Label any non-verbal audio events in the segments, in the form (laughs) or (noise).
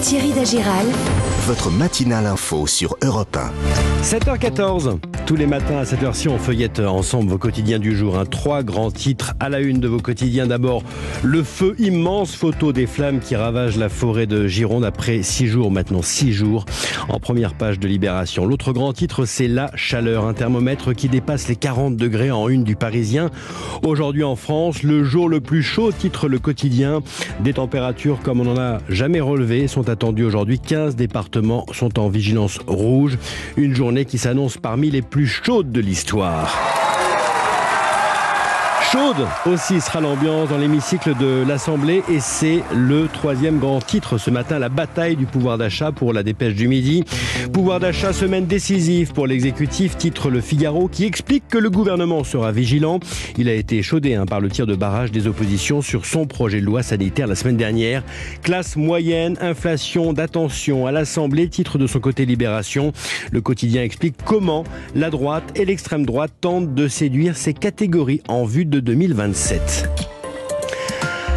Thierry Dagiral, Votre matinale info sur Europe 1. 7h14. Tous les matins à cette heure-ci, on feuillette ensemble vos quotidiens du jour. Un Trois grands titres à la une de vos quotidiens. D'abord, le feu immense, photo des flammes qui ravagent la forêt de Gironde après six jours, maintenant six jours, en première page de Libération. L'autre grand titre, c'est la chaleur. Un thermomètre qui dépasse les 40 degrés en une du Parisien. Aujourd'hui en France, le jour le plus chaud, titre le quotidien. Des températures comme on n'en a jamais relevé sont attendues aujourd'hui. 15 départements sont en vigilance rouge. Une journée qui s'annonce parmi les plus chaudes de l'histoire. Chaude aussi sera l'ambiance dans l'hémicycle de l'Assemblée et c'est le troisième grand titre ce matin, la bataille du pouvoir d'achat pour la dépêche du midi. Pouvoir d'achat, semaine décisive pour l'exécutif, titre Le Figaro qui explique que le gouvernement sera vigilant. Il a été chaudé hein, par le tir de barrage des oppositions sur son projet de loi sanitaire la semaine dernière. Classe moyenne, inflation, d'attention à l'Assemblée, titre de son côté Libération. Le quotidien explique comment la droite et l'extrême droite tentent de séduire ces catégories en vue de 2027.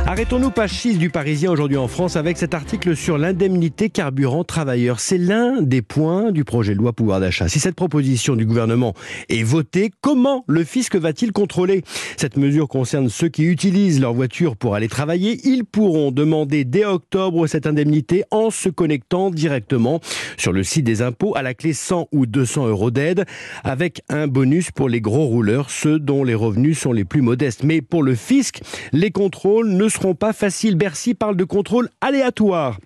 Arrêtons-nous page 6 du Parisien aujourd'hui en France avec cet article sur l'indemnité carburant travailleur. C'est l'un des points du projet de loi pouvoir d'achat. Si cette proposition du gouvernement est votée, comment le fisc va-t-il contrôler? Cette mesure concerne ceux qui utilisent leur voiture pour aller travailler. Ils pourront demander dès octobre cette indemnité en se connectant directement sur le site des impôts à la clé 100 ou 200 euros d'aide avec un bonus pour les gros rouleurs, ceux dont les revenus sont les plus modestes. Mais pour le fisc, les contrôles ne pas faciles. Bercy parle de contrôle aléatoire.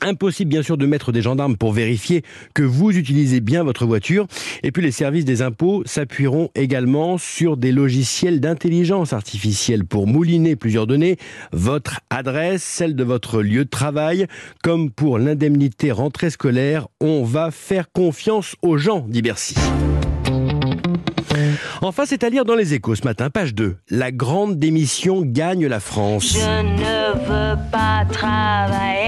Impossible bien sûr de mettre des gendarmes pour vérifier que vous utilisez bien votre voiture. Et puis les services des impôts s'appuieront également sur des logiciels d'intelligence artificielle pour mouliner plusieurs données, votre adresse, celle de votre lieu de travail. Comme pour l'indemnité rentrée scolaire, on va faire confiance aux gens, dit Bercy. (laughs) Enfin, c'est à lire dans les échos ce matin, page 2. La grande démission gagne la France. Je ne veux pas travailler.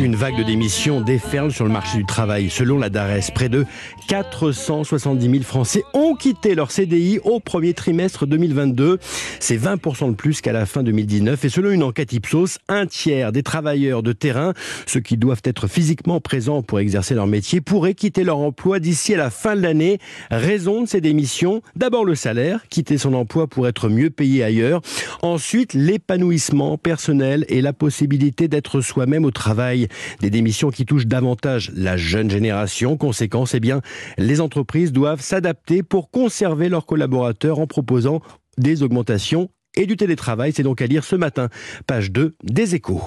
Une vague de démissions déferle sur le marché du travail. Selon la DARES, près de 470 000 Français ont quitté leur CDI au premier trimestre 2022. C'est 20% de plus qu'à la fin 2019. Et selon une enquête Ipsos, un tiers des travailleurs de terrain, ceux qui doivent être physiquement présents pour exercer leur métier, pourraient quitter leur emploi d'ici à la fin de l'année. Raison de ces démissions D'abord le salaire, quitter son emploi pour être mieux payé ailleurs. Ensuite, l'épanouissement personnel et la possibilité d'être soi-même au travail. Des démissions qui touchent davantage la jeune génération. Conséquence, eh bien, les entreprises doivent s'adapter pour conserver leurs collaborateurs en proposant des augmentations et du télétravail. C'est donc à lire ce matin, page 2 des échos.